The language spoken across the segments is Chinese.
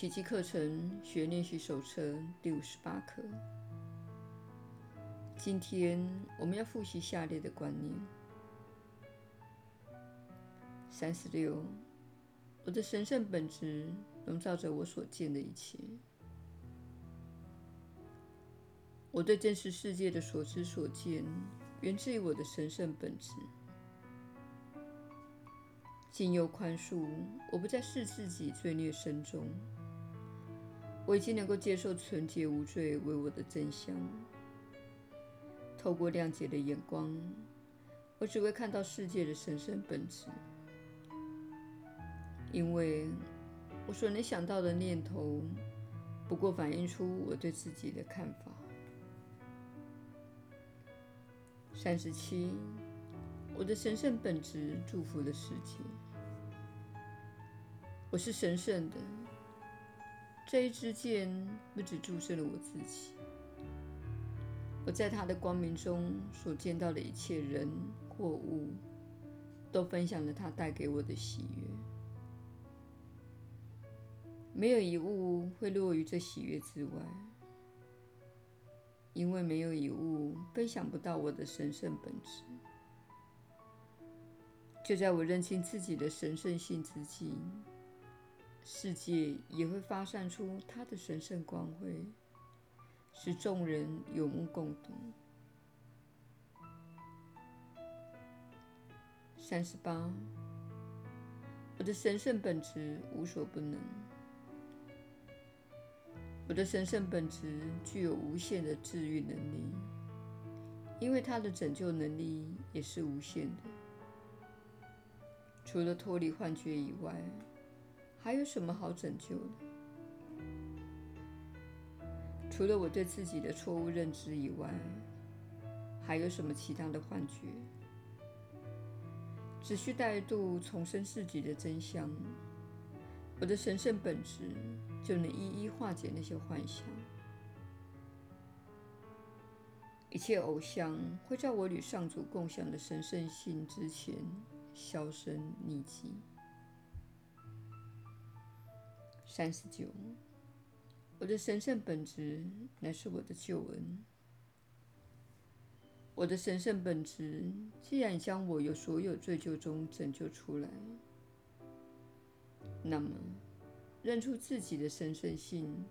奇迹课程学练习手册第五十八课。今天我们要复习下列的观念：三十六，我的神圣本质笼罩着我所见的一切。我对真实世界的所知所见，源自于我的神圣本质。经由宽恕，我不再视自己罪孽深重。我已经能够接受纯洁无罪为我的真相。透过谅解的眼光，我只会看到世界的神圣本质。因为我所能想到的念头，不过反映出我对自己的看法。三十七，我的神圣本质祝福了世界。我是神圣的。这一支箭不只注射了我自己，我在它的光明中所见到的一切人或物，都分享了它带给我的喜悦。没有一物会落于这喜悦之外。因为没有一物分享不到我的神圣本质。就在我认清自己的神圣性之际，世界也会发散出它的神圣光辉，使众人有目共睹。三十八，我的神圣本质无所不能。我的神圣本质具有无限的治愈能力，因为它的拯救能力也是无限的。除了脱离幻觉以外，还有什么好拯救的？除了我对自己的错误认知以外，还有什么其他的幻觉？只需再度重申自己的真相，我的神圣本质。就能一一化解那些幻想。一切偶像会在我与上主共享的神圣性之前销声匿迹。三十九，我的神圣本质乃是我的救恩。我的神圣本质既然将我由所有罪疚中拯救出来，那么。认出自己的神圣性，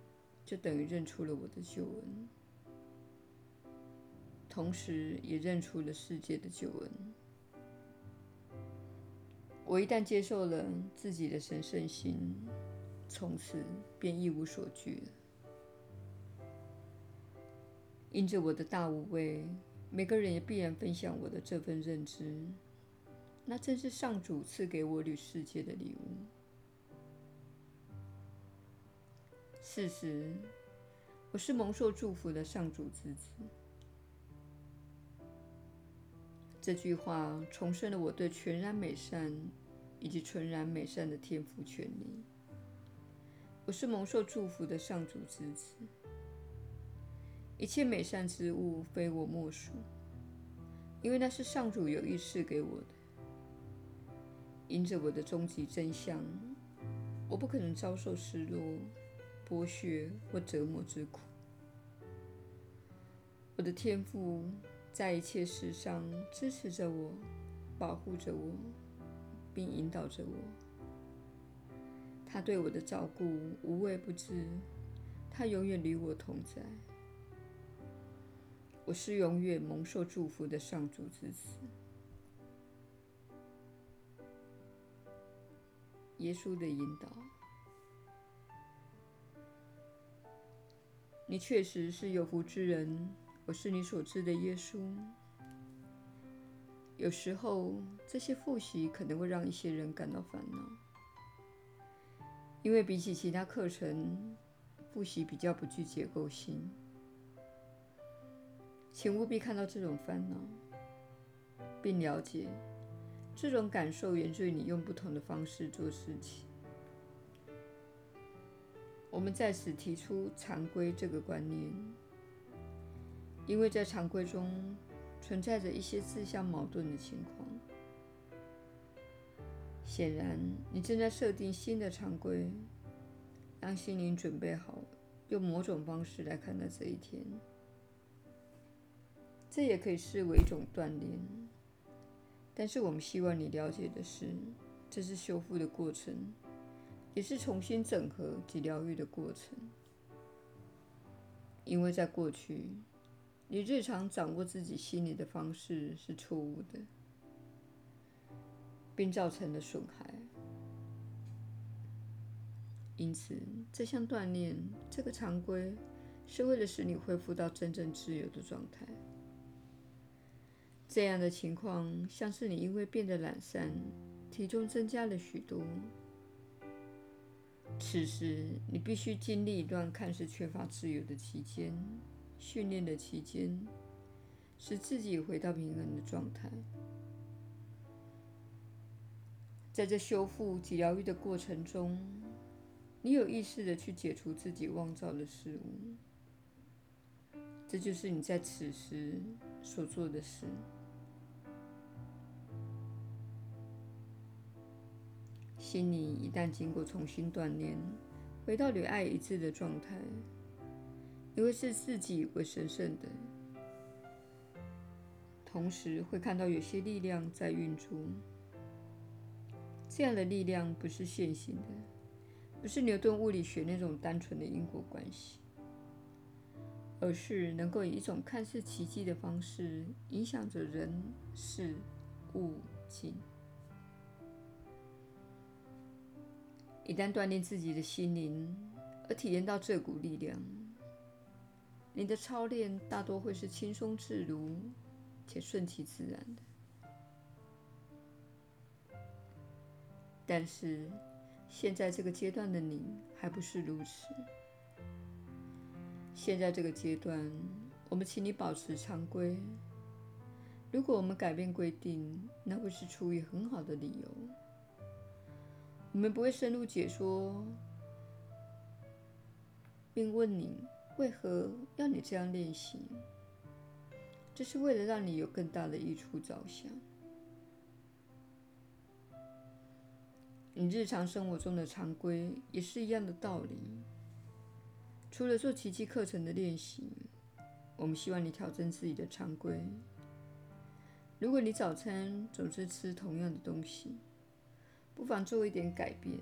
就等于认出了我的救恩，同时也认出了世界的救恩。我一旦接受了自己的神圣性，从此便一无所惧了。因着我的大无畏，每个人也必然分享我的这份认知，那正是上主赐给我与世界的礼物。事实，我是蒙受祝福的上主之子。这句话重申了我对全然美善以及纯然美善的天赋权利。我是蒙受祝福的上主之子。一切美善之物非我莫属，因为那是上主有意赐给我的。因着我的终极真相，我不可能遭受失落。剥削或折磨之苦，我的天父在一切事上支持着我，保护着我，并引导着我。他对我的照顾无微不至，他永远与我同在。我是永远蒙受祝福的上主之子。耶稣的引导。你确实是有福之人，我是你所知的耶稣。有时候，这些复习可能会让一些人感到烦恼，因为比起其他课程，复习比较不具结构性。请务必看到这种烦恼，并了解这种感受源自于你用不同的方式做事情。我们在此提出常规这个观念，因为在常规中存在着一些自相矛盾的情况。显然，你正在设定新的常规，让心灵准备好，用某种方式来看待这一天。这也可以视为一种锻炼。但是我们希望你了解的是，这是修复的过程，也是重新整合及疗愈的过程。因为在过去，你日常掌握自己心理的方式是错误的，并造成了损害。因此，这项锻炼，这个常规，是为了使你恢复到真正自由的状态。这样的情况，像是你因为变得懒散，体重增加了许多。此时，你必须经历一段看似缺乏自由的期间，训练的期间，使自己回到平衡的状态。在这修复及疗愈的过程中，你有意识地去解除自己妄造的事物，这就是你在此时所做的事。心灵一旦经过重新锻炼，回到与爱一致的状态，你会视自己为神圣的，同时会看到有些力量在运作。这样的力量不是线性的，不是牛顿物理学那种单纯的因果关系，而是能够以一种看似奇迹的方式影响着人、事、物、境。一旦锻炼自己的心灵，而体验到这股力量，你的操练大多会是轻松自如且顺其自然的。但是，现在这个阶段的你还不是如此。现在这个阶段，我们请你保持常规。如果我们改变规定，那会是出于很好的理由。我们不会深入解说，并问你为何要你这样练习。这是为了让你有更大的益处着想。你日常生活中的常规也是一样的道理。除了做奇迹课程的练习，我们希望你调整自己的常规。如果你早餐总是吃同样的东西，不妨做一点改变，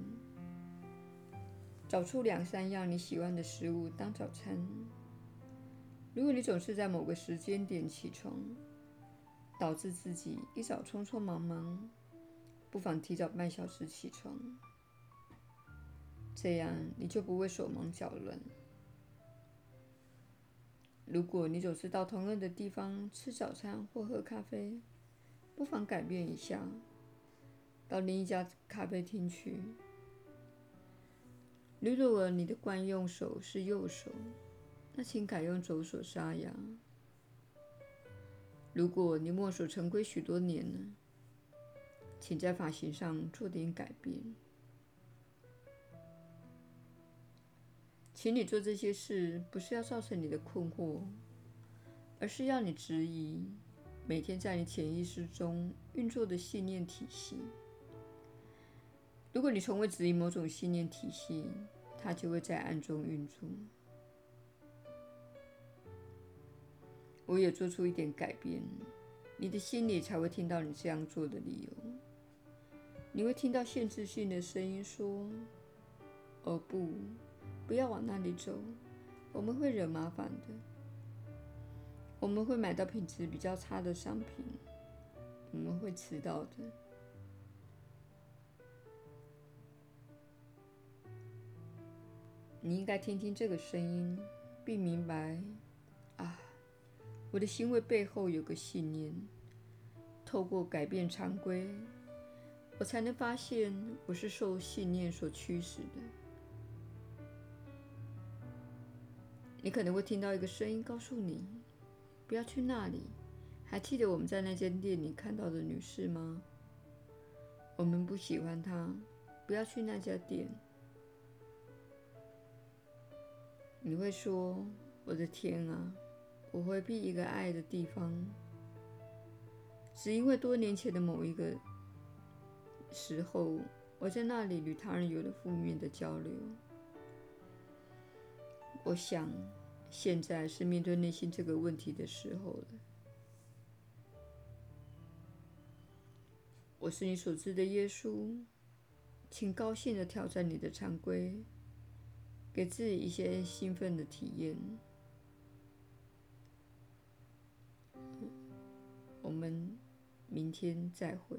找出两三样你喜欢的食物当早餐。如果你总是在某个时间点起床，导致自己一早匆匆忙忙，不妨提早半小时起床，这样你就不会手忙脚乱。如果你总是到同样的地方吃早餐或喝咖啡，不妨改变一下。到另一家咖啡厅去。如果你的惯用手是右手，那请改用左手刷牙。如果你墨守成规许多年了，请在发型上做点改变。请你做这些事，不是要造成你的困惑，而是要你质疑每天在你潜意识中运作的信念体系。如果你从未质疑某种信念体系，它就会在暗中运作。我也做出一点改变，你的心里才会听到你这样做的理由。你会听到限制性的声音说：“哦不，不要往那里走，我们会惹麻烦的。我们会买到品质比较差的商品，我们会迟到的。”你应该听听这个声音，并明白，啊，我的行为背后有个信念。透过改变常规，我才能发现我是受信念所驱使的。你可能会听到一个声音告诉你，不要去那里。还记得我们在那间店里看到的女士吗？我们不喜欢她，不要去那家店。你会说：“我的天啊，我回避一个爱的地方，只因为多年前的某一个时候，我在那里与他人有了负面的交流。我想，现在是面对内心这个问题的时候了。我是你所知的耶稣，请高兴的挑战你的常规，给自己一些兴奋的体验。我们明天再会。